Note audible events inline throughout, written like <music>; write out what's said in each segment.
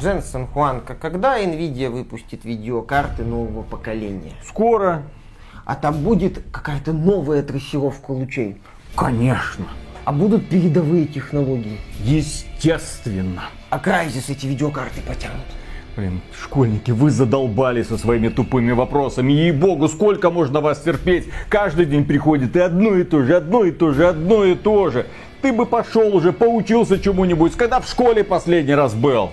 Дженсен Хуанка, когда Nvidia выпустит видеокарты нового поколения? Скоро. А там будет какая-то новая трассировка лучей? Конечно. А будут передовые технологии? Естественно. А Crysis эти видеокарты потянут? Блин, школьники, вы задолбали со своими тупыми вопросами. Ей-богу, сколько можно вас терпеть? Каждый день приходит и одно и то же, одно и то же, одно и то же. Ты бы пошел уже, поучился чему-нибудь, когда в школе последний раз был.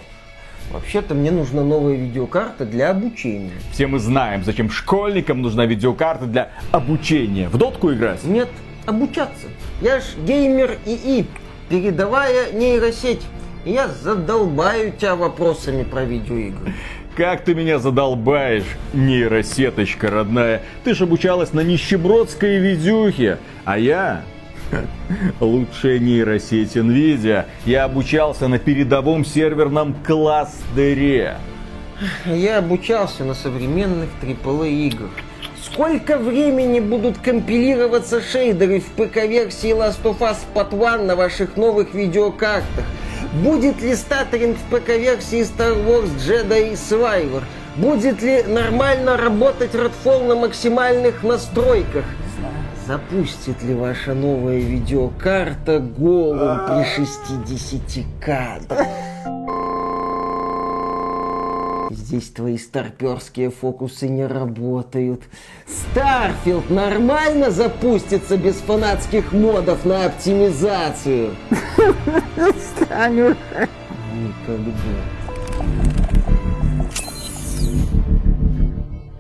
Вообще-то мне нужна новая видеокарта для обучения. Все мы знаем, зачем школьникам нужна видеокарта для обучения. В дотку играть? Нет, обучаться. Я ж геймер ИИ, передовая нейросеть. И я задолбаю тебя вопросами про видеоигры. Как ты меня задолбаешь, нейросеточка родная. Ты ж обучалась на нищебродской видюхе, а я <laughs> Лучшая нейросеть NVIDIA. Я обучался на передовом серверном кластере. Я обучался на современных AAA играх. Сколько времени будут компилироваться шейдеры в ПК-версии Last of Us Part 1 на ваших новых видеокартах? Будет ли статеринг в ПК-версии Star Wars Jedi Survivor? Будет ли нормально работать Redfall на максимальных настройках? Запустит ли ваша новая видеокарта Gollum при 60 кадрах? Здесь твои старперские фокусы не работают. Starfield нормально запустится без фанатских модов на оптимизацию? <laughs> Никогда.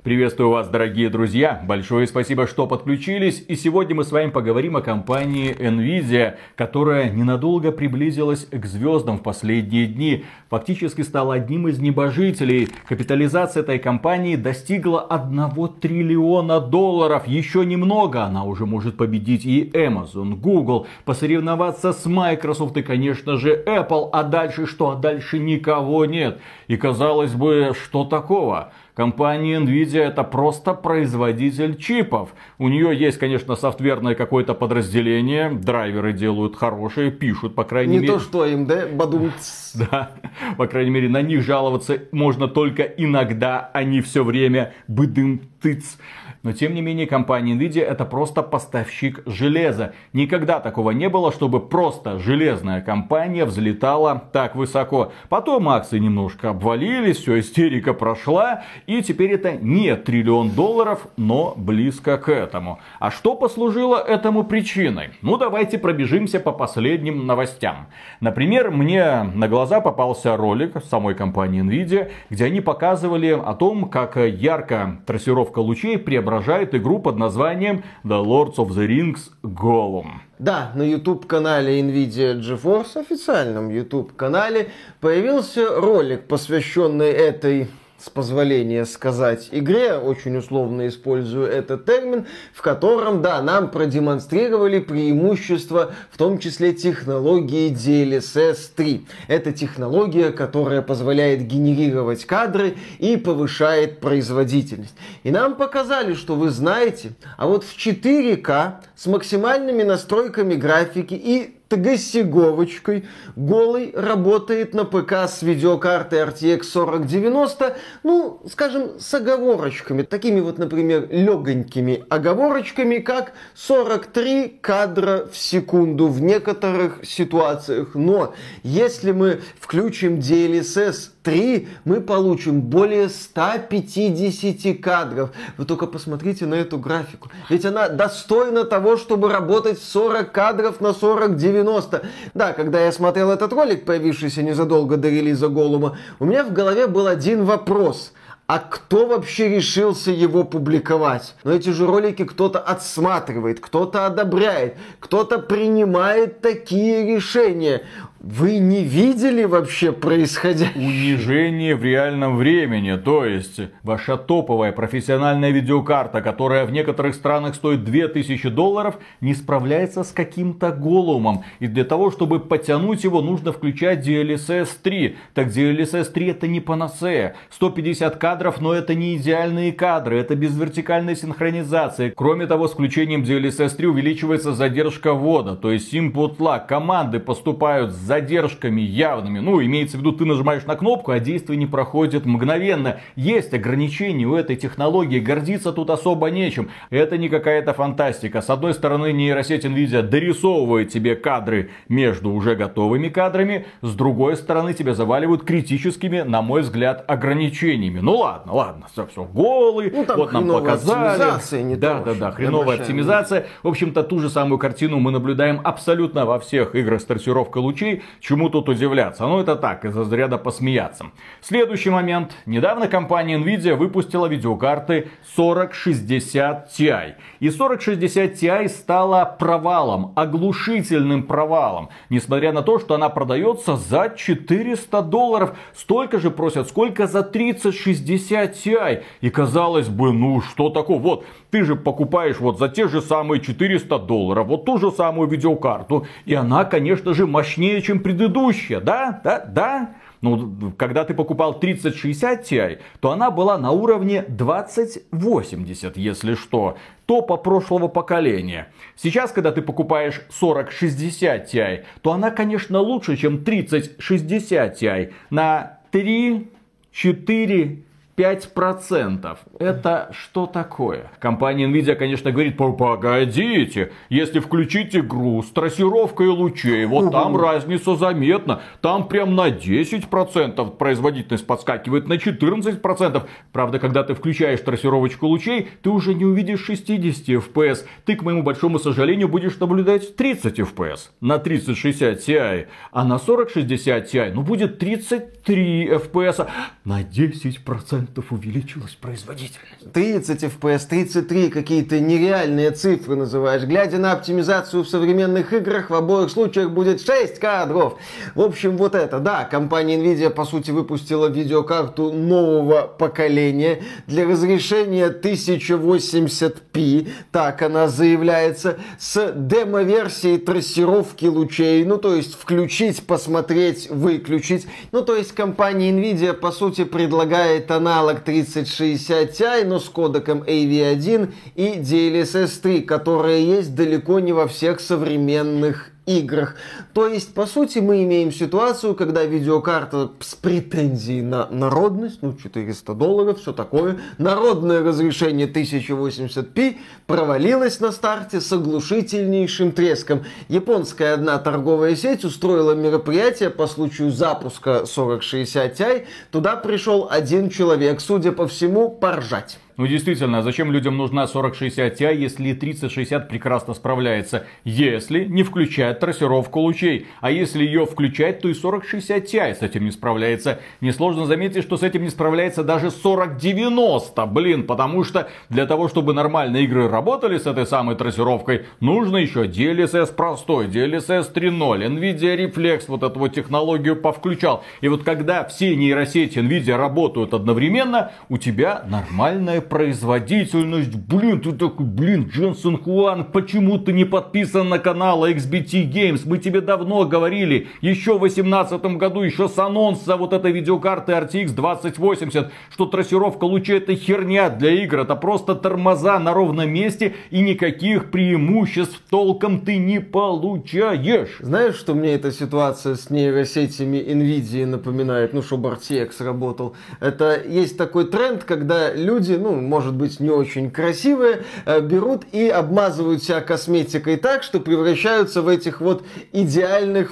Приветствую вас, дорогие друзья. Большое спасибо, что подключились. И сегодня мы с вами поговорим о компании Nvidia, которая ненадолго приблизилась к звездам в последние дни. Фактически стала одним из небожителей. Капитализация этой компании достигла 1 триллиона долларов. Еще немного, она уже может победить и Amazon, Google, посоревноваться с Microsoft и, конечно же, Apple. А дальше что? А дальше никого нет. И казалось бы, что такого? Компания Nvidia это просто производитель чипов. У нее есть, конечно, софтверное какое-то подразделение. Драйверы делают хорошие, пишут, по крайней Не мере. то что AMD, бадум. <laughs> Да, по крайней мере, на них жаловаться можно только иногда, а не все время быдым тыц. Но тем не менее компания Nvidia это просто поставщик железа. Никогда такого не было, чтобы просто железная компания взлетала так высоко. Потом акции немножко обвалились, все, истерика прошла. И теперь это не триллион долларов, но близко к этому. А что послужило этому причиной? Ну давайте пробежимся по последним новостям. Например, мне на глаза попался ролик самой компании Nvidia, где они показывали о том, как ярко трассировка лучей преобразуется преображает игру под названием The Lords of the Rings Gollum. Да, на YouTube-канале NVIDIA GeForce, официальном YouTube-канале, появился ролик, посвященный этой с позволения сказать, игре, очень условно использую этот термин, в котором, да, нам продемонстрировали преимущество, в том числе технологии DLSS 3. Это технология, которая позволяет генерировать кадры и повышает производительность. И нам показали, что вы знаете, а вот в 4К с максимальными настройками графики и ТГ-сиговочкой. Голый работает на ПК с видеокартой RTX 4090, ну, скажем, с оговорочками. Такими вот, например, легонькими оговорочками, как 43 кадра в секунду в некоторых ситуациях. Но если мы включим DLSS 3 мы получим более 150 кадров. Вы только посмотрите на эту графику. Ведь она достойна того, чтобы работать 40 кадров на 40-90. Да, когда я смотрел этот ролик, появившийся незадолго до релиза Голума, у меня в голове был один вопрос – а кто вообще решился его публиковать? Но эти же ролики кто-то отсматривает, кто-то одобряет, кто-то принимает такие решения. Вы не видели вообще происходящее? Унижение в реальном времени. То есть, ваша топовая профессиональная видеокарта, которая в некоторых странах стоит 2000 долларов, не справляется с каким-то голумом. И для того, чтобы потянуть его, нужно включать DLSS 3. Так DLSS 3 это не панацея. 150 кадров, но это не идеальные кадры. Это без вертикальной синхронизации. Кроме того, с включением DLSS 3 увеличивается задержка ввода. То есть input lag. Команды поступают за задержками явными. Ну, имеется в виду, ты нажимаешь на кнопку, а действие не проходит мгновенно. Есть ограничения у этой технологии, гордиться тут особо нечем. Это не какая-то фантастика. С одной стороны, нейросеть NVIDIA дорисовывает тебе кадры между уже готовыми кадрами, с другой стороны, тебя заваливают критическими, на мой взгляд, ограничениями. Ну ладно, ладно, все, все голый, ну, вот нам показали. Не да, да, да, хреновая оптимизация. В общем-то, ту же самую картину мы наблюдаем абсолютно во всех играх с трассировкой лучей. Чему тут удивляться? Ну это так, из-за заряда посмеяться. Следующий момент. Недавно компания Nvidia выпустила видеокарты 4060 Ti. И 4060 Ti стала провалом, оглушительным провалом. Несмотря на то, что она продается за 400 долларов. Столько же просят, сколько за 3060 Ti. И казалось бы, ну что такое? Вот, ты же покупаешь вот за те же самые 400 долларов, вот ту же самую видеокарту. И она, конечно же, мощнее, чем предыдущая. Да? Да? Да? Ну, когда ты покупал 3060 Ti, то она была на уровне 2080, если что. Топа прошлого поколения. Сейчас, когда ты покупаешь 4060 Ti, то она, конечно, лучше, чем 3060 Ti на 3, 4, 5%. Это что такое? Компания Nvidia, конечно, говорит, погодите, если включить игру с трассировкой лучей, вот там разница заметна. Там прям на 10% производительность подскакивает, на 14%. Правда, когда ты включаешь трассировочку лучей, ты уже не увидишь 60 FPS. Ты, к моему большому сожалению, будешь наблюдать 30 FPS на 3060 Ti. А на 4060 Ti, ну, будет 33 FPS на 10% процентов увеличилась производительность. 30 FPS, 33, какие-то нереальные цифры называешь. Глядя на оптимизацию в современных играх, в обоих случаях будет 6 кадров. В общем, вот это, да, компания Nvidia, по сути, выпустила видеокарту нового поколения для разрешения 1080p, так она заявляется, с демо-версией трассировки лучей, ну, то есть включить, посмотреть, выключить. Ну, то есть компания Nvidia, по сути, предлагает она аналог 3060 Ti, но с кодеком AV1 и DLSS 3, которые есть далеко не во всех современных играх. То есть, по сути, мы имеем ситуацию, когда видеокарта с претензией на народность, ну, 400 долларов, все такое, народное разрешение 1080p провалилась на старте с оглушительнейшим треском. Японская одна торговая сеть устроила мероприятие по случаю запуска 4060 Ti. Туда пришел один человек, судя по всему, поржать. Ну действительно, а зачем людям нужна 4060 Ti, если 3060 прекрасно справляется? Если не включает трассировку лучей. А если ее включать, то и 4060 Ti с этим не справляется. Несложно заметить, что с этим не справляется даже 4090. Блин, потому что для того, чтобы нормальные игры работали с этой самой трассировкой, нужно еще DLSS простой, DLSS 3.0, NVIDIA Reflex вот эту вот технологию повключал. И вот когда все нейросети NVIDIA работают одновременно, у тебя нормальная производительность. Блин, ты такой, блин, Дженсен Хуан, почему ты не подписан на канал XBT Games? Мы тебе давно говорили, еще в 2018 году, еще с анонса вот этой видеокарты RTX 2080, что трассировка лучей это херня для игр, это просто тормоза на ровном месте и никаких преимуществ толком ты не получаешь. Знаешь, что мне эта ситуация с нейросетями NVIDIA напоминает? Ну, чтобы RTX работал. Это есть такой тренд, когда люди, ну, может быть, не очень красивые, э, берут и обмазывают себя косметикой так, что превращаются в этих вот идеальных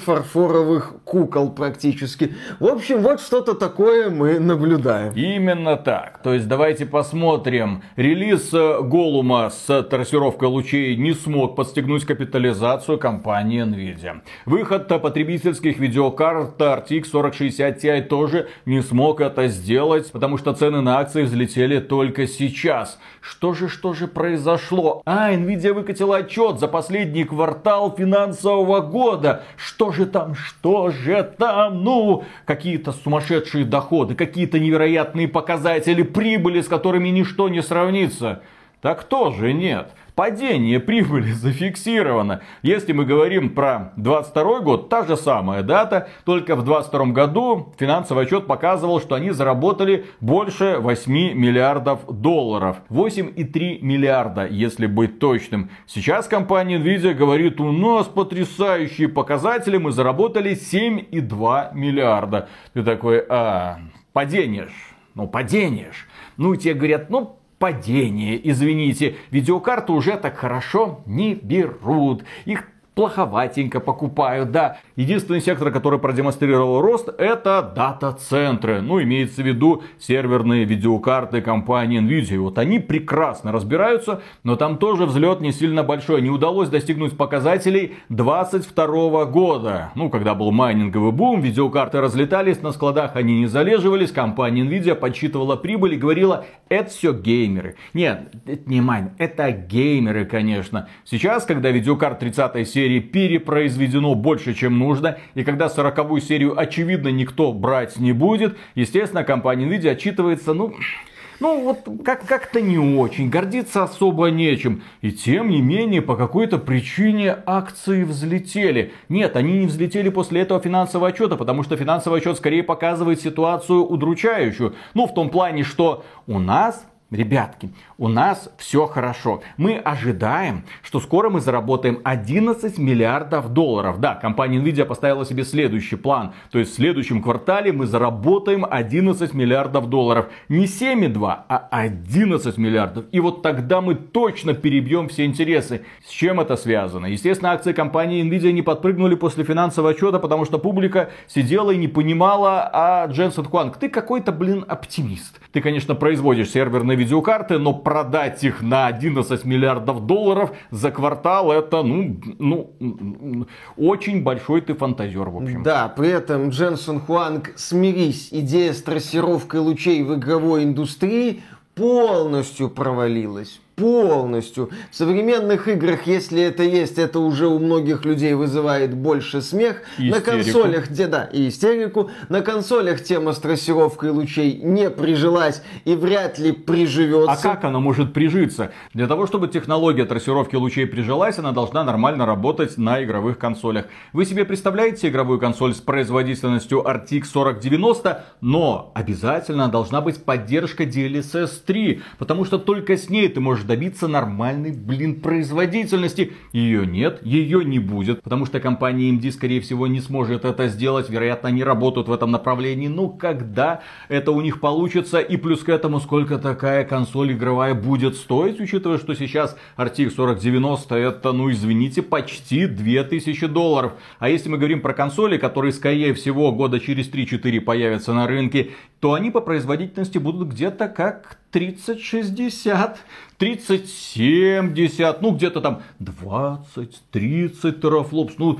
фарфоровых кукол практически. В общем, вот что-то такое мы наблюдаем. Именно так. То есть давайте посмотрим. Релиз э, Голума с трассировкой лучей не смог подстегнуть капитализацию компании Nvidia. Выход потребительских видеокарт RTX 4060 Ti тоже не смог это сделать, потому что цены на акции взлетели только сейчас. Что же, что же произошло? А, Nvidia выкатила отчет за последний квартал финансового года. Что же там, что же там? Ну, какие-то сумасшедшие доходы, какие-то невероятные показатели прибыли, с которыми ничто не сравнится. Так тоже нет. Падение прибыли зафиксировано. Если мы говорим про 22 год, та же самая дата, только в 22 году финансовый отчет показывал, что они заработали больше 8 миллиардов долларов. 8,3 миллиарда, если быть точным. Сейчас компания Nvidia говорит, у нас потрясающие показатели, мы заработали 7,2 миллиарда. Ты такой, а, падение ж, ну падение ж. Ну, тебе говорят, ну, падение, извините. Видеокарты уже так хорошо не берут. Их плоховатенько покупают, да. Единственный сектор, который продемонстрировал рост, это дата-центры. Ну, имеется в виду серверные видеокарты компании Nvidia. Вот они прекрасно разбираются, но там тоже взлет не сильно большой. Не удалось достигнуть показателей 22 года. Ну, когда был майнинговый бум, видеокарты разлетались, на складах они не залеживались, компания Nvidia подсчитывала прибыль и говорила, это все геймеры. Нет, это не майн, это геймеры, конечно. Сейчас, когда видеокарт 30 серии перепроизведено больше, чем нужно, и когда 40 серию очевидно никто брать не будет, естественно, компания Nvidia отчитывается, ну, ну вот как- как-то не очень, гордиться особо нечем. И тем не менее, по какой-то причине акции взлетели. Нет, они не взлетели после этого финансового отчета, потому что финансовый отчет скорее показывает ситуацию удручающую. Ну, в том плане, что у нас Ребятки, у нас все хорошо. Мы ожидаем, что скоро мы заработаем 11 миллиардов долларов. Да, компания Nvidia поставила себе следующий план. То есть в следующем квартале мы заработаем 11 миллиардов долларов. Не 7,2, а 11 миллиардов. И вот тогда мы точно перебьем все интересы. С чем это связано? Естественно, акции компании Nvidia не подпрыгнули после финансового отчета, потому что публика сидела и не понимала, а Дженсен Хуанг, ты какой-то, блин, оптимист. Ты, конечно, производишь серверные видеокарты, но продать их на 11 миллиардов долларов за квартал это, ну, ну, очень большой ты фантазер, в общем. Да, при этом Дженсон Хуанг, смирись, идея с трассировкой лучей в игровой индустрии полностью провалилась полностью. В современных играх, если это есть, это уже у многих людей вызывает больше смех. И на истерику. консолях, где да, и истерику. На консолях тема с трассировкой лучей не прижилась и вряд ли приживется. А как она может прижиться? Для того, чтобы технология трассировки лучей прижилась, она должна нормально работать на игровых консолях. Вы себе представляете игровую консоль с производительностью RTX 4090, но обязательно должна быть поддержка DLSS 3, потому что только с ней ты можешь добиться нормальной, блин, производительности. Ее нет, ее не будет, потому что компания AMD, скорее всего, не сможет это сделать. Вероятно, они работают в этом направлении. Ну, когда это у них получится, и плюс к этому, сколько такая консоль игровая будет стоить, учитывая, что сейчас RTX 4090 это, ну, извините, почти 2000 долларов. А если мы говорим про консоли, которые, скорее всего, года через 3-4 появятся на рынке, то они по производительности будут где-то как 30-60, 30-70, ну где-то там 20-30 терафлопс, ну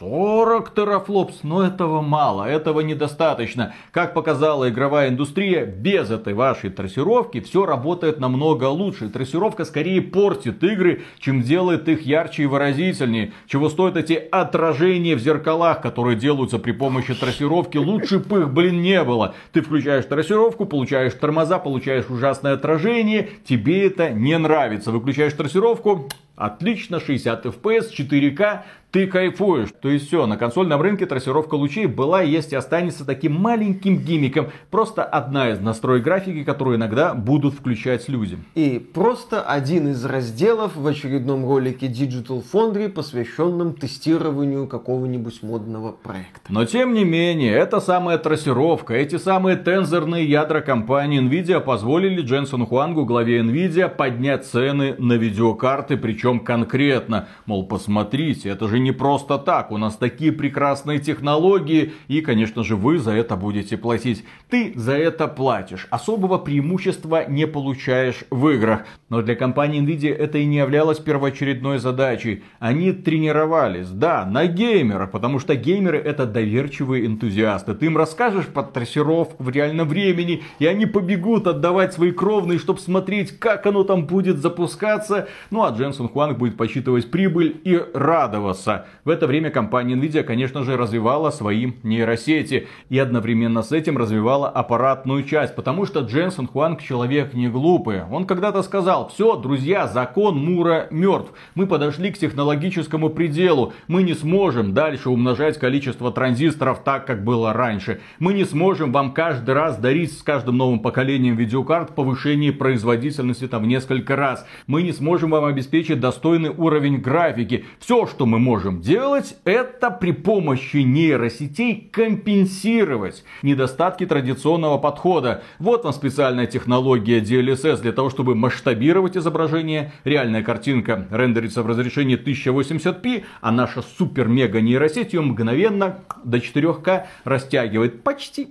40 терафлопс, но этого мало, этого недостаточно. Как показала игровая индустрия, без этой вашей трассировки все работает намного лучше. Трассировка скорее портит игры, чем делает их ярче и выразительнее. Чего стоят эти отражения в зеркалах, которые делаются при помощи трассировки, лучше бы их, блин, не было. Ты включаешь трассировку, получаешь тормоза, получаешь ужасное отражение, тебе это не нравится. Выключаешь трассировку, Отлично, 60 FPS, 4К, ты кайфуешь. То есть все, на консольном рынке трассировка лучей была, есть и останется таким маленьким гиммиком. Просто одна из настроек графики, которую иногда будут включать люди. И просто один из разделов в очередном ролике Digital Foundry, посвященном тестированию какого-нибудь модного проекта. Но тем не менее, эта самая трассировка, эти самые тензорные ядра компании Nvidia позволили Дженсону Хуангу, главе Nvidia, поднять цены на видеокарты, причем конкретно. Мол, посмотрите, это же не просто так, у нас такие прекрасные технологии, и, конечно же, вы за это будете платить. Ты за это платишь. Особого преимущества не получаешь в играх. Но для компании Nvidia это и не являлось первоочередной задачей. Они тренировались, да, на геймерах, потому что геймеры это доверчивые энтузиасты. Ты им расскажешь под трассировку в реальном времени, и они побегут отдавать свои кровные, чтобы смотреть, как оно там будет запускаться. Ну а Дженсен Хуанг будет подсчитывать прибыль и радоваться. Места. В это время компания Nvidia, конечно же, развивала свои нейросети и одновременно с этим развивала аппаратную часть, потому что Дженсен Хуанг человек не глупый. Он когда-то сказал, все, друзья, закон Мура мертв. Мы подошли к технологическому пределу. Мы не сможем дальше умножать количество транзисторов так, как было раньше. Мы не сможем вам каждый раз дарить с каждым новым поколением видеокарт повышение производительности там в несколько раз. Мы не сможем вам обеспечить достойный уровень графики. Все, что мы можем делать, это при помощи нейросетей компенсировать недостатки традиционного подхода. Вот вам специальная технология DLSS для того, чтобы масштабировать изображение. Реальная картинка рендерится в разрешении 1080p, а наша супер-мега нейросеть ее мгновенно до 4К растягивает почти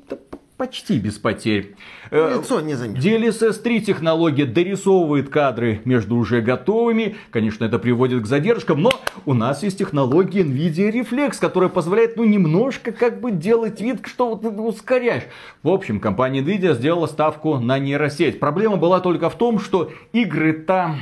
почти без потерь. Э, Лицо не заметно. DLSS 3 технология дорисовывает кадры между уже готовыми. Конечно, это приводит к задержкам, но у нас есть технология NVIDIA Reflex, которая позволяет, ну, немножко как бы делать вид, что ты ускоряешь. В общем, компания NVIDIA сделала ставку на нейросеть. Проблема была только в том, что игры там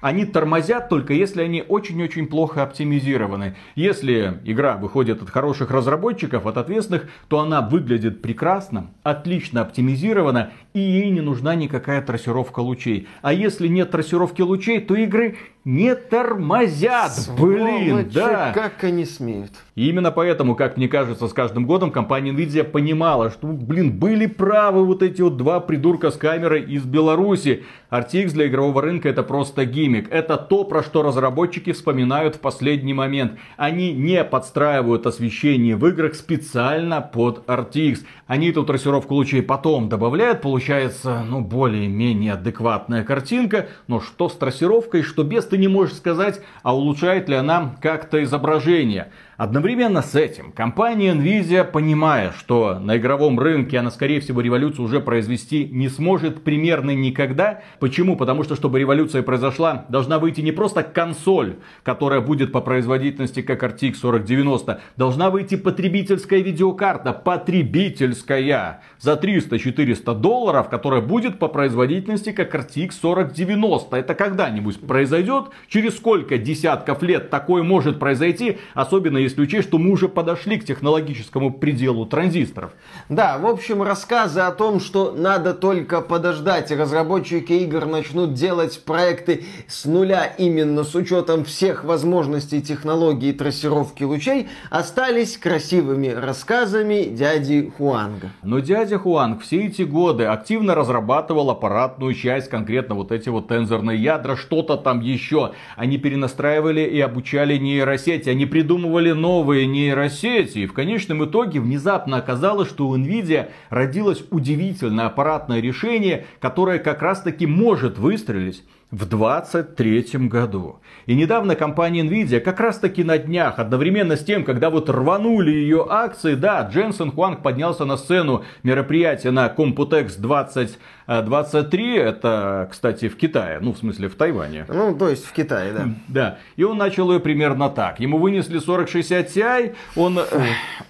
они тормозят только если они очень-очень плохо оптимизированы. Если игра выходит от хороших разработчиков, от ответственных, то она выглядит прекрасно, отлично оптимизирована и ей не нужна никакая трассировка лучей. А если нет трассировки лучей, то игры не тормозят. Блин, да. Как они смеют. И именно поэтому, как мне кажется, с каждым годом компания Nvidia понимала, что, блин, были правы вот эти вот два придурка с камерой из Беларуси. RTX для игрового рынка это просто гиммик. Это то, про что разработчики вспоминают в последний момент. Они не подстраивают освещение в играх специально под RTX. Они эту трассировку лучей потом добавляют, получается, ну, более-менее адекватная картинка. Но что с трассировкой, что без, ты не можешь сказать, а улучшает ли она как-то изображение. Одновременно с этим компания Nvidia, понимая, что на игровом рынке она, скорее всего, революцию уже произвести не сможет примерно никогда. Почему? Потому что, чтобы революция произошла, должна выйти не просто консоль, которая будет по производительности как RTX 4090, должна выйти потребительская видеокарта, потребительская, за 300-400 долларов, которая будет по производительности как RTX 4090. Это когда-нибудь произойдет? Через сколько десятков лет такое может произойти? Особенно если учесть, что мы уже подошли к технологическому пределу транзисторов. Да, в общем, рассказы о том, что надо только подождать, и разработчики игр начнут делать проекты с нуля именно с учетом всех возможностей технологии трассировки лучей, остались красивыми рассказами дяди Хуанга. Но дядя Хуанг все эти годы активно разрабатывал аппаратную часть, конкретно вот эти вот тензорные ядра, что-то там еще. Они перенастраивали и обучали нейросети, они придумывали новые нейросети. И в конечном итоге внезапно оказалось, что у Nvidia родилось удивительное аппаратное решение, которое как раз таки может выстрелить в 2023 году. И недавно компания Nvidia как раз таки на днях, одновременно с тем, когда вот рванули ее акции, да, Дженсен Хуанг поднялся на сцену мероприятия на Computex 2023, это, кстати, в Китае, ну, в смысле, в Тайване. Ну, то есть в Китае, да. Да, и он начал ее примерно так. Ему вынесли 4060 Ti, он Фу.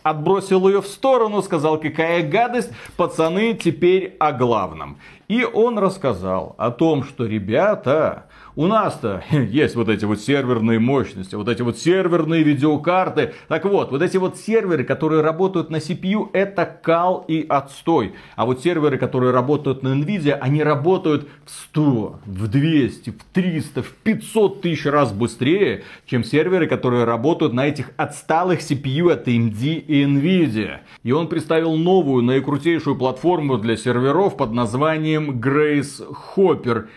отбросил ее в сторону, сказал, какая гадость, пацаны, теперь о главном. И он рассказал о том, что, ребята, у нас-то <laughs> есть вот эти вот серверные мощности, вот эти вот серверные видеокарты. Так вот, вот эти вот серверы, которые работают на CPU, это кал и отстой. А вот серверы, которые работают на Nvidia, они работают в 100, в 200, в 300, в 500 тысяч раз быстрее, чем серверы, которые работают на этих отсталых CPU от AMD и Nvidia. И он представил новую, наикрутейшую платформу для серверов под названием Grace Hopper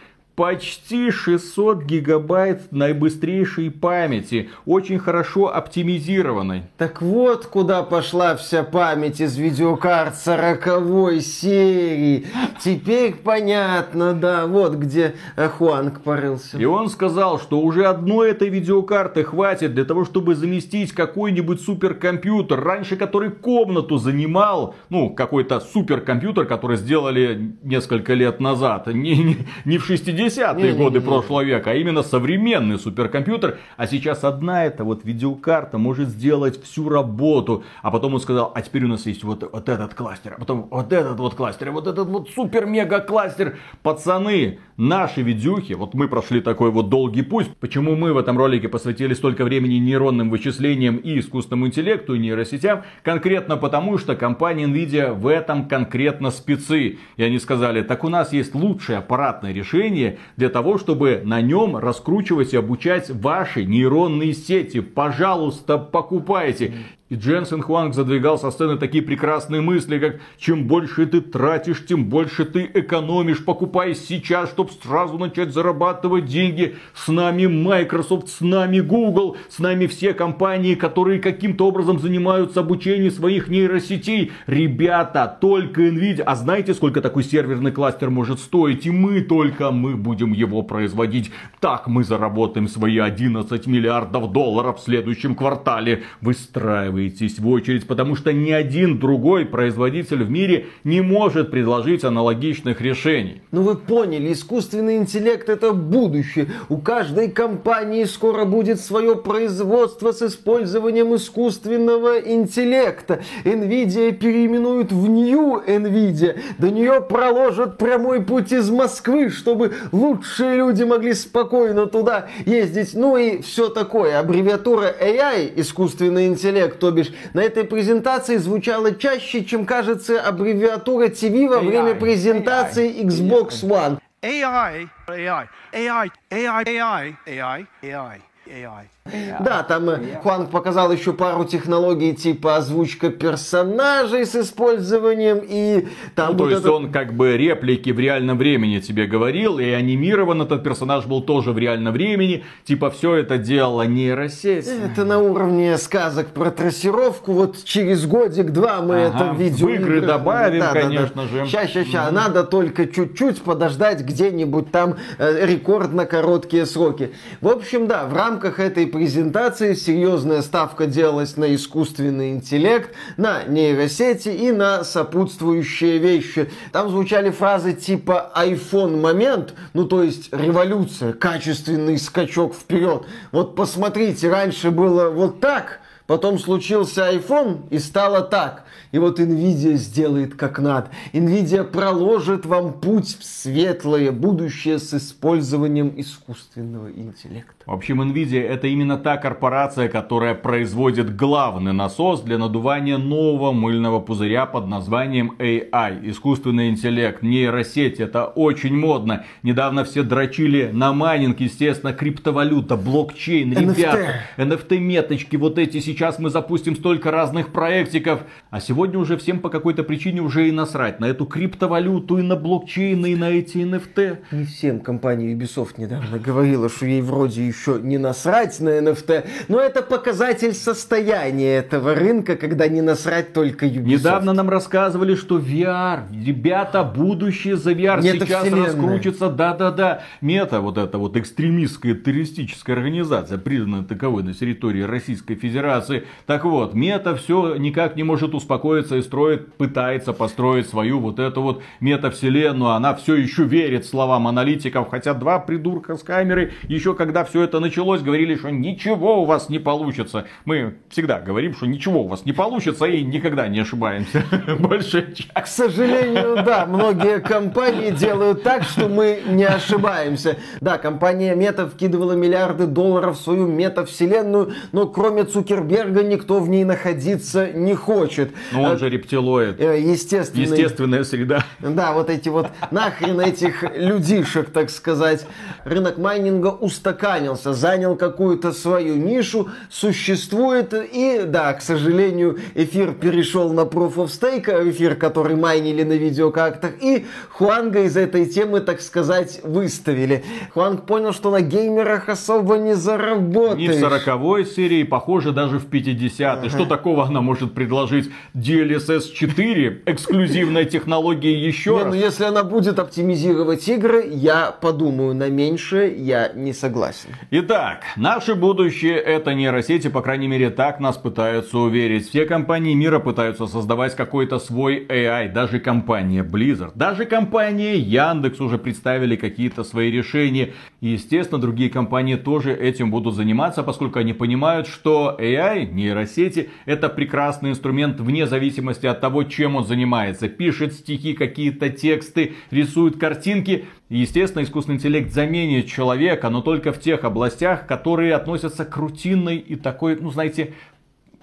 почти 600 гигабайт наибыстрейшей памяти, очень хорошо оптимизированной. Так вот, куда пошла вся память из видеокарт 40 серии. Теперь понятно, да, вот где Хуанг порылся. И он сказал, что уже одной этой видеокарты хватит для того, чтобы заместить какой-нибудь суперкомпьютер, раньше который комнату занимал, ну, какой-то суперкомпьютер, который сделали несколько лет назад, не, не, не в 60 80-е годы прошлого века, а именно современный суперкомпьютер. А сейчас одна эта вот видеокарта может сделать всю работу. А потом он сказал, а теперь у нас есть вот, вот этот кластер, а потом вот этот вот кластер, вот этот вот супер-мега-кластер. Пацаны, наши видюхи, вот мы прошли такой вот долгий путь. Почему мы в этом ролике посвятили столько времени нейронным вычислениям и искусственному интеллекту и нейросетям? Конкретно потому, что компания Nvidia в этом конкретно спецы. И они сказали, так у нас есть лучшее аппаратное решение для того, чтобы на нем раскручивать и обучать ваши нейронные сети. Пожалуйста, покупайте. И Дженсен Хуанг задвигал со сцены такие прекрасные мысли, как чем больше ты тратишь, тем больше ты экономишь. Покупай сейчас, чтобы сразу начать зарабатывать деньги. С нами Microsoft, с нами Google, с нами все компании, которые каким-то образом занимаются обучением своих нейросетей. Ребята, только Nvidia. А знаете, сколько такой серверный кластер может стоить? И мы только мы будем его производить. Так мы заработаем свои 11 миллиардов долларов в следующем квартале. Выстраивай выстраиваетесь в очередь, потому что ни один другой производитель в мире не может предложить аналогичных решений. Ну вы поняли, искусственный интеллект это будущее. У каждой компании скоро будет свое производство с использованием искусственного интеллекта. Nvidia переименуют в New Nvidia. До нее проложат прямой путь из Москвы, чтобы лучшие люди могли спокойно туда ездить. Ну и все такое. Аббревиатура AI, искусственный интеллект, то бишь, на этой презентации звучало чаще, чем кажется аббревиатура TV во время презентации Xbox One. AI, AI, AI, AI, AI, AI, AI, AI. Да, там э, Хуанг показал еще пару технологий типа озвучка персонажей с использованием и там... Ну, то есть это... он как бы реплики в реальном времени тебе говорил, и анимирован этот персонаж был тоже в реальном времени. Типа все это делала нейросеть. Это на уровне сказок про трассировку. Вот через годик-два мы ага, это видео... В игры добавим, да, конечно да, да. же. Сейчас, сейчас, сейчас. Mm-hmm. Надо только чуть-чуть подождать где-нибудь там э, рекордно короткие сроки. В общем, да, в рамках этой презентации серьезная ставка делалась на искусственный интеллект, на нейросети и на сопутствующие вещи. Там звучали фразы типа iPhone момент, ну то есть революция, качественный скачок вперед. Вот посмотрите, раньше было вот так, Потом случился iPhone и стало так. И вот Nvidia сделает как надо. Nvidia проложит вам путь в светлое будущее с использованием искусственного интеллекта. В общем, Nvidia это именно та корпорация, которая производит главный насос для надувания нового мыльного пузыря под названием AI. Искусственный интеллект, нейросеть, это очень модно. Недавно все дрочили на майнинг, естественно, криптовалюта, блокчейн, NFT. ребята. NFT-меточки, вот эти сейчас мы запустим столько разных проектиков. А сегодня уже всем по какой-то причине уже и насрать на эту криптовалюту, и на блокчейны, и на эти NFT. Не всем. Компания Ubisoft недавно говорила, что ей вроде еще не насрать на NFT, но это показатель состояния этого рынка, когда не насрать только Ubisoft. Недавно нам рассказывали, что VR, ребята, будущее за VR Мета сейчас раскрутится. Да-да-да. Мета, вот эта вот экстремистская террористическая организация, признанная таковой на территории Российской Федерации. Так вот, Мета все никак не может успокоиться и строит, пытается построить свою вот эту вот метавселенную. Она все еще верит словам аналитиков, хотя два придурка с камеры еще когда все это началось, говорили, что ничего у вас не получится. Мы всегда говорим, что ничего у вас не получится и никогда не ошибаемся. <laughs> Больше К сожалению, да, многие компании делают так, что мы не ошибаемся. Да, компания Мета вкидывала миллиарды долларов в свою метавселенную, но кроме Цукерберга никто в ней находиться не хочет. Ну он же рептилоид. Э, естественный. Естественная среда. Да, вот эти вот нахрен этих людишек, так сказать. Рынок майнинга устаканился, занял какую-то свою нишу, существует. И да, к сожалению, эфир перешел на Proof of Stake, эфир, который майнили на видеокартах. И Хуанга из этой темы, так сказать, выставили. Хуанг понял, что на геймерах особо не заработаешь. Ни в сороковой серии, похоже, даже в 50 ага. Что такого она может предложить? DLSS 4, эксклюзивная технология еще не, раз? Ну, если она будет оптимизировать игры, я подумаю на меньшее, я не согласен. Итак, наше будущее это нейросети, по крайней мере так нас пытаются уверить. Все компании мира пытаются создавать какой-то свой AI, даже компания Blizzard, даже компания Яндекс уже представили какие-то свои решения. И, естественно, другие компании тоже этим будут заниматься, поскольку они понимают, что AI, нейросети, это прекрасный инструмент вне зависимости от того, чем он занимается. Пишет стихи, какие-то тексты, рисует картинки. естественно, искусственный интеллект заменит человека, но только в тех областях, которые относятся к рутинной и такой, ну, знаете,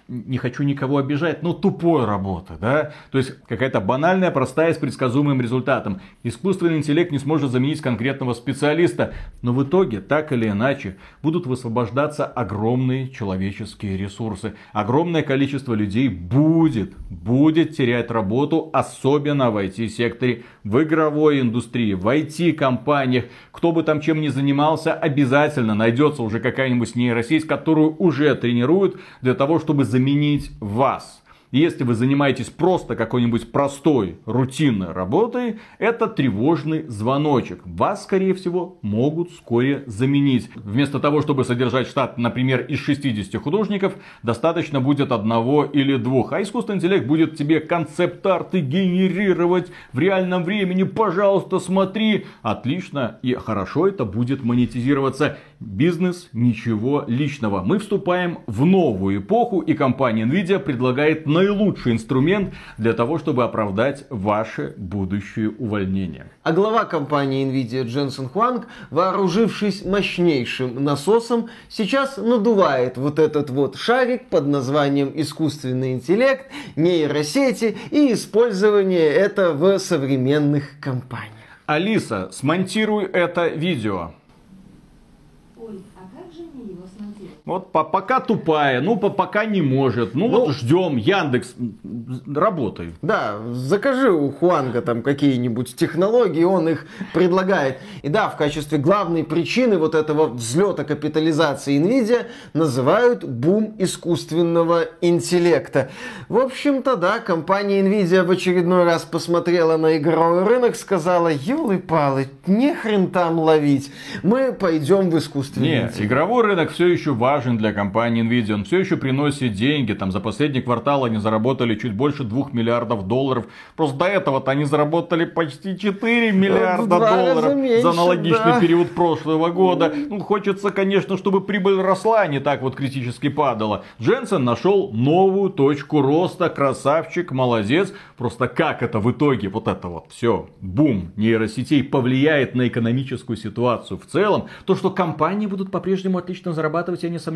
не хочу никого обижать, но тупой работы, да? То есть какая-то банальная, простая, с предсказуемым результатом. Искусственный интеллект не сможет заменить конкретного специалиста, но в итоге, так или иначе, будут высвобождаться огромные человеческие ресурсы. Огромное количество людей будет, будет терять работу, особенно в IT-секторе, в игровой индустрии, в IT-компаниях. Кто бы там чем ни занимался, обязательно найдется уже какая-нибудь нейросеть, которую уже тренируют для того, чтобы заменить вас. Если вы занимаетесь просто какой-нибудь простой, рутинной работой, это тревожный звоночек. Вас, скорее всего, могут вскоре заменить. Вместо того, чтобы содержать штат, например, из 60 художников, достаточно будет одного или двух. А искусственный интеллект будет тебе концепт-арты генерировать в реальном времени. Пожалуйста, смотри. Отлично и хорошо это будет монетизироваться. Бизнес, ничего личного. Мы вступаем в новую эпоху и компания Nvidia предлагает наилучший инструмент для того, чтобы оправдать ваше будущее увольнение. А глава компании Nvidia Дженсен Хуанг, вооружившись мощнейшим насосом, сейчас надувает вот этот вот шарик под названием искусственный интеллект, нейросети и использование это в современных компаниях. Алиса, смонтируй это видео. Вот по пока тупая, ну по пока не может. Ну, ну вот ждем, Яндекс, работай. Да, закажи у Хуанга там какие-нибудь технологии, он их предлагает. И да, в качестве главной причины вот этого взлета капитализации Nvidia называют бум искусственного интеллекта. В общем-то, да, компания Nvidia в очередной раз посмотрела на игровой рынок, сказала, елы-палы, не хрен там ловить, мы пойдем в искусственный Нет, интеллект. игровой рынок все еще важен важен для компании Nvidia. Он все еще приносит деньги. Там за последний квартал они заработали чуть больше 2 миллиардов долларов. Просто до этого-то они заработали почти 4 миллиарда долларов меньше, за аналогичный да. период прошлого года. Ну, хочется, конечно, чтобы прибыль росла, а не так вот критически падала. Дженсен нашел новую точку роста. Красавчик, молодец. Просто как это в итоге, вот это вот все, бум нейросетей повлияет на экономическую ситуацию в целом. То, что компании будут по-прежнему отлично зарабатывать, я не сомневаюсь.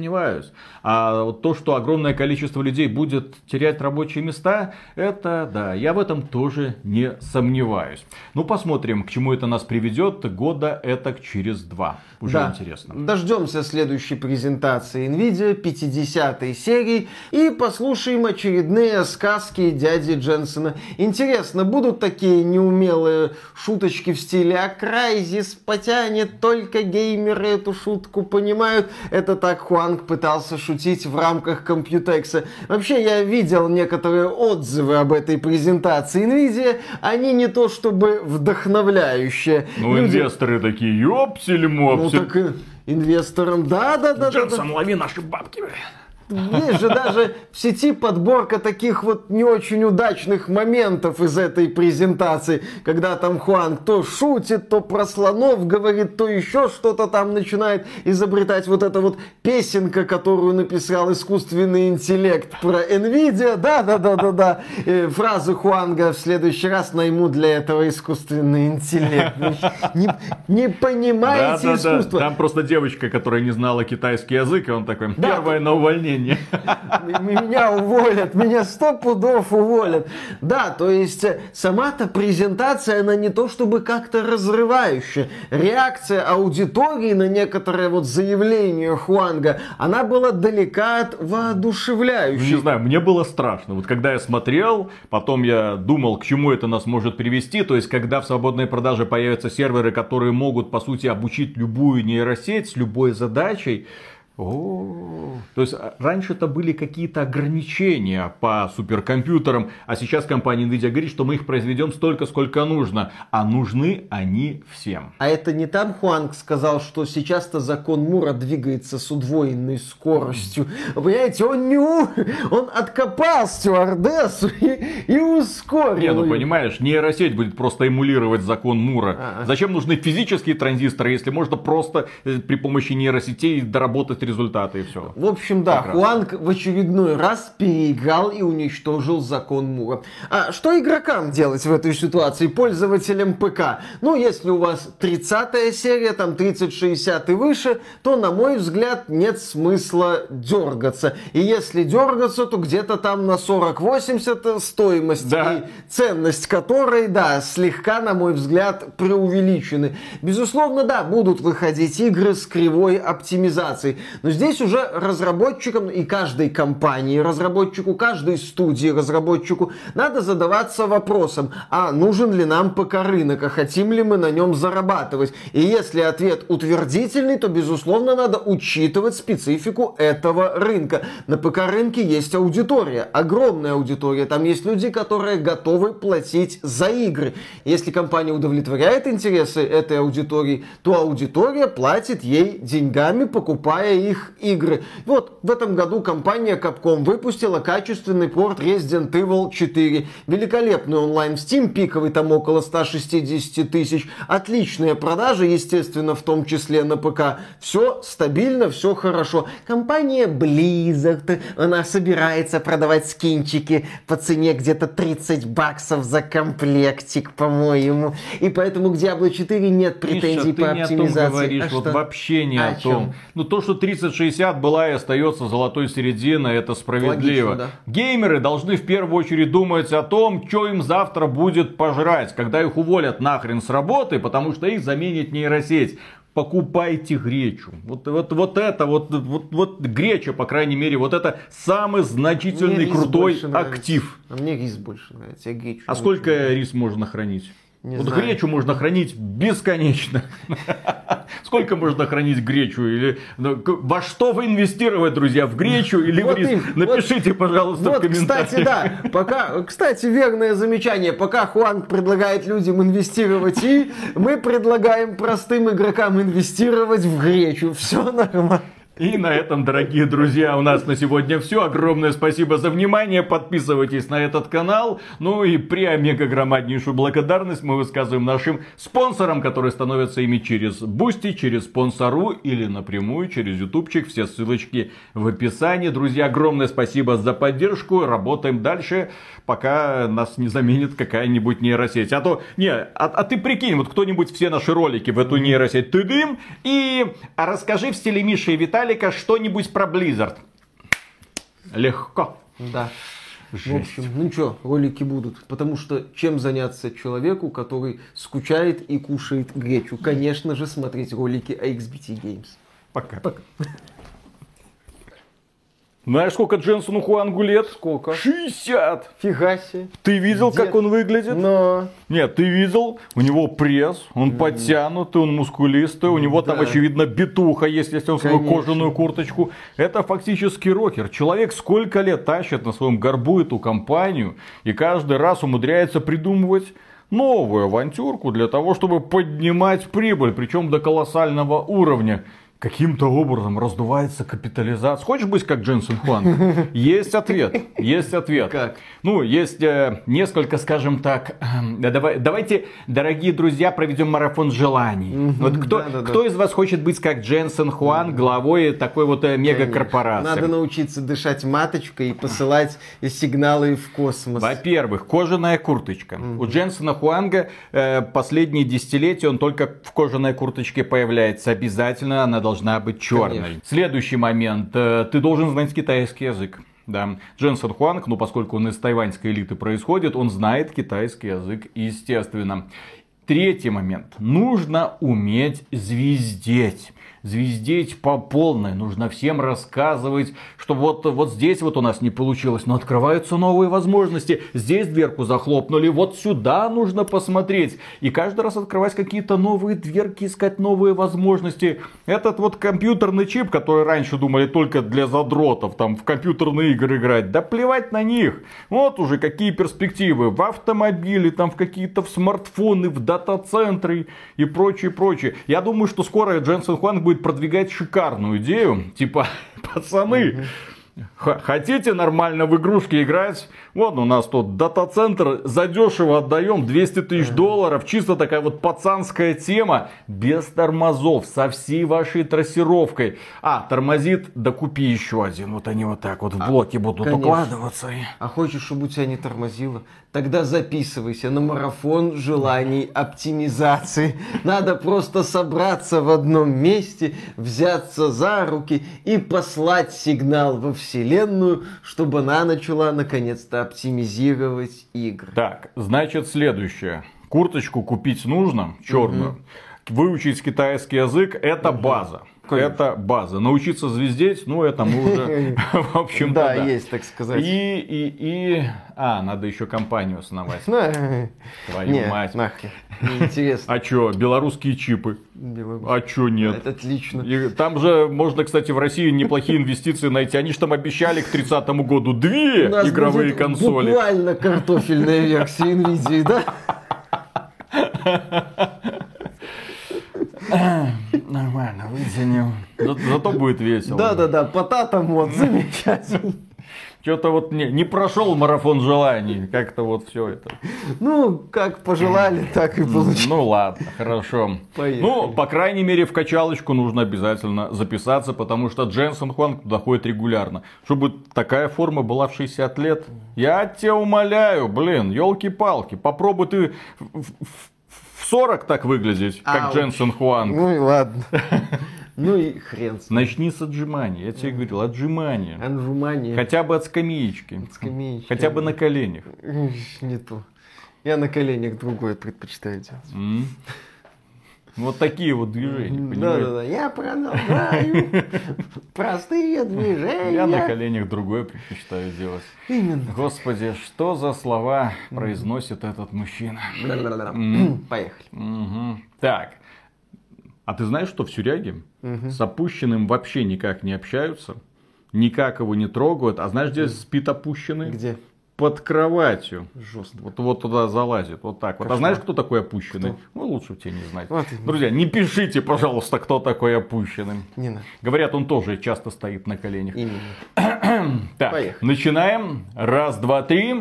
А вот то, что огромное количество людей будет терять рабочие места, это да, я в этом тоже не сомневаюсь. Ну, посмотрим, к чему это нас приведет года это через два. Уже да. интересно. Дождемся следующей презентации NVIDIA 50 серии и послушаем очередные сказки дяди Дженсона. Интересно, будут такие неумелые шуточки в стиле «А Крайзис потянет, только геймеры эту шутку понимают». Это так Хуанг пытался шутить в рамках Компьютекса. Вообще, я видел некоторые отзывы об этой презентации NVIDIA. Они не то чтобы вдохновляющие. Ну, Люди... инвесторы такие, ёпсель-мопсель. Ну, так инвесторам, да-да-да. Джексон, да, лови наши бабки. Есть же даже в сети подборка таких вот не очень удачных моментов из этой презентации, когда там Хуан то шутит, то про слонов говорит, то еще что-то там начинает изобретать. Вот эта вот песенка, которую написал искусственный интеллект про Nvidia. Да-да-да-да-да. Э, фразу Хуанга в следующий раз найму для этого искусственный интеллект. Не, не понимаете да, да, искусство. Да. Там просто девочка, которая не знала китайский язык, и он такой, первое да, на увольнение увольнение. <laughs> Меня уволят, меня сто пудов уволят. Да, то есть э, сама-то презентация, она не то чтобы как-то разрывающая. Реакция аудитории на некоторое вот заявление Хуанга, она была далека от воодушевляющей. Ну, не знаю, мне было страшно. Вот когда я смотрел, потом я думал, к чему это нас может привести. То есть, когда в свободной продаже появятся серверы, которые могут, по сути, обучить любую нейросеть с любой задачей, О, то есть а, раньше это были какие-то ограничения по суперкомпьютерам, а сейчас компания Nvidia говорит, что мы их произведем столько, сколько нужно, а нужны они всем. А это не там Хуанг сказал, что сейчас-то закон Мура двигается с удвоенной скоростью. Понимаете, он не у... он откопал стюардессу и, и ускорил. Не, ну понимаешь, нейросеть будет просто эмулировать закон Мура. А-а. Зачем нужны физические транзисторы, если можно просто э, при помощи нейросетей доработать результаты и все. В общем, да, Прекрасно. Хуанг в очередной раз переиграл и уничтожил закон Мура. А что игрокам делать в этой ситуации, пользователям ПК? Ну, если у вас 30 серия, там 3060 и выше, то, на мой взгляд, нет смысла дергаться. И если дергаться, то где-то там на 40-80 стоимость да. и ценность которой, да, слегка, на мой взгляд, преувеличены. Безусловно, да, будут выходить игры с кривой оптимизацией. Но здесь уже разработчикам и каждой компании, разработчику, каждой студии, разработчику надо задаваться вопросом, а нужен ли нам ПК-рынок, а хотим ли мы на нем зарабатывать. И если ответ утвердительный, то, безусловно, надо учитывать специфику этого рынка. На ПК-рынке есть аудитория, огромная аудитория. Там есть люди, которые готовы платить за игры. Если компания удовлетворяет интересы этой аудитории, то аудитория платит ей деньгами, покупая их игры. Вот в этом году компания Capcom выпустила качественный порт Resident Evil 4. Великолепный онлайн в Steam, пиковый там около 160 тысяч. Отличные продажи, естественно, в том числе на ПК. Все стабильно, все хорошо. Компания Blizzard, она собирается продавать скинчики по цене где-то 30 баксов за комплектик, по-моему. И поэтому к Diablo 4 нет претензий Миша, по ты оптимизации. Не о том говоришь, а вот что? вообще не а о, о том. Ну то, что 3060 была и остается золотой серединой, это справедливо. Логично, да. Геймеры должны в первую очередь думать о том, что им завтра будет пожрать, когда их уволят нахрен с работы, потому что их заменит нейросеть покупайте гречу. Вот, вот, вот это, вот, вот, вот греча, по крайней мере, вот это самый значительный, крутой актив. А мне рис больше нравится, я гречу. А сколько рис можно хранить? Не вот знаю. гречу можно хранить бесконечно. <laughs> Сколько можно хранить гречу? Или ну, во что вы инвестировать, друзья? В гречу или вот в рис? Им, Напишите, вот, пожалуйста, вот, в комментариях. Кстати, да. Пока, кстати, верное замечание. Пока Хуан предлагает людям инвестировать и мы предлагаем простым игрокам инвестировать в гречу. Все нормально. И на этом, дорогие друзья, у нас на сегодня все. Огромное спасибо за внимание. Подписывайтесь на этот канал. Ну и преомега громаднейшую благодарность мы высказываем нашим спонсорам, которые становятся ими через Boosty, через спонсорку или напрямую через ютубчик. Все ссылочки в описании. Друзья, огромное спасибо за поддержку. Работаем дальше, пока нас не заменит какая-нибудь нейросеть. А то, не, а, а ты прикинь, вот кто-нибудь все наши ролики в эту нейросеть ты дым и а расскажи в стиле Миши и Виталия Виталика что-нибудь про Blizzard. Легко. Да. Жесть. В общем, ну что, ролики будут. Потому что чем заняться человеку, который скучает и кушает гречу? Конечно же, смотреть ролики XBT Games. Пока. Пока. Знаешь, сколько Дженсону Хуангу лет? Сколько? 60! Фига себе. Ты видел, Дед. как он выглядит? Но. Нет, ты видел? У него пресс, он mm. подтянутый, он мускулистый, у него да. там, очевидно, битуха есть, если он свою кожаную курточку. Это фактически рокер. Человек сколько лет тащит на своем горбу эту компанию и каждый раз умудряется придумывать новую авантюрку для того, чтобы поднимать прибыль, причем до колоссального уровня каким-то образом раздувается капитализация. Хочешь быть как Дженсен Хуан? <laughs> Есть ответ. Есть ответ. Как? Ну, есть э, несколько, скажем так, э, давай, давайте, дорогие друзья, проведем марафон желаний. Вот кто, да, да, кто да. из вас хочет быть как Дженсен Хуан, главой такой вот э, мегакорпорации? Надо научиться дышать маточкой и посылать сигналы в космос. Во-первых, кожаная курточка. У Дженсена Хуанга э, последние десятилетия он только в кожаной курточке появляется. Обязательно она должна должна быть черной. Конечно. Следующий момент. Э, ты должен знать китайский язык. Да. Дженсен Хуанг, ну поскольку он из тайваньской элиты происходит, он знает китайский язык, естественно. Третий момент. Нужно уметь звездеть. Звездеть по полной. Нужно всем рассказывать, что вот, вот здесь вот у нас не получилось, но открываются новые возможности. Здесь дверку захлопнули, вот сюда нужно посмотреть. И каждый раз открывать какие-то новые дверки, искать новые возможности. Этот вот компьютерный чип, который раньше думали только для задротов, там в компьютерные игры играть, да плевать на них. Вот уже какие перспективы в автомобиле, там в какие-то в смартфоны, в дата-центры и прочее, прочее. Я думаю, что скоро Дженсен Хуанг будет продвигать шикарную идею. Типа, <laughs> пацаны, Хотите нормально в игрушки играть? Вот у нас тут дата-центр, задешево отдаем 200 тысяч долларов. Чисто такая вот пацанская тема, без тормозов, со всей вашей трассировкой. А, тормозит, да купи еще один. Вот они вот так вот в а, блоке а, будут конечно. укладываться. А хочешь, чтобы у тебя не тормозило? Тогда записывайся на марафон желаний оптимизации. Надо просто собраться в одном месте, взяться за руки и послать сигнал во вселенную, чтобы она начала наконец-то оптимизировать игры. Так, значит следующее. Курточку купить нужно, черную. Угу. Выучить китайский язык это угу. база. Конечно. Это база. Научиться звездеть, ну это мы уже, <laughs> в общем Да, есть, так сказать. И, и, и... А, надо еще компанию основать. Твою мать. нахер. Неинтересно. А что, белорусские чипы? А что нет? Это отлично. И там же можно, кстати, в России неплохие инвестиции найти. Они же там обещали к 30 году две игровые консоли. Буквально картофельная версия Nvidia, да? <laughs> Нормально, вытянем. За, зато будет весело. Да-да-да, потатом вот, замечательно. Что-то вот не, не прошел марафон желаний. Как-то вот все это. Ну, как пожелали, так и получилось. Ну ладно, хорошо. Поехали. Ну, по крайней мере, в качалочку нужно обязательно записаться, потому что Дженсен Хуанг туда ходит регулярно. Чтобы такая форма была в 60 лет. Я тебя умоляю, блин, елки-палки. Попробуй ты в, в 40 так выглядеть, как. Дженсен Хуанг. Ну и ладно. <laughs> Ну и хрен с ним. Начни с отжимания. Я тебе говорил, отжимания. Отжимания. Хотя бы от скамеечки. От скамеечки. Хотя бы на коленях. Не то. Я на коленях другое предпочитаю делать. Вот такие вот движения, Да, да, да. Я продолжаю <laughs> простые движения. Я на коленях другое предпочитаю делать. Именно. Господи, что за слова произносит этот мужчина? <clears throat> Поехали. Так. А ты знаешь, что в Сюряге с опущенным вообще никак не общаются, никак его не трогают. А знаешь, где спит опущенный? Где? Под кроватью. Жестко. Вот, вот туда залазит. Вот так вот. А знаешь, кто такой опущенный? Кто? Ну, лучше тебе не знать. Вот, Друзья, не пишите, пожалуйста, кто такой опущенный. Не надо. Говорят, он тоже часто стоит на коленях. Именно. <clears throat> так, Поехали. начинаем. Раз, два, три.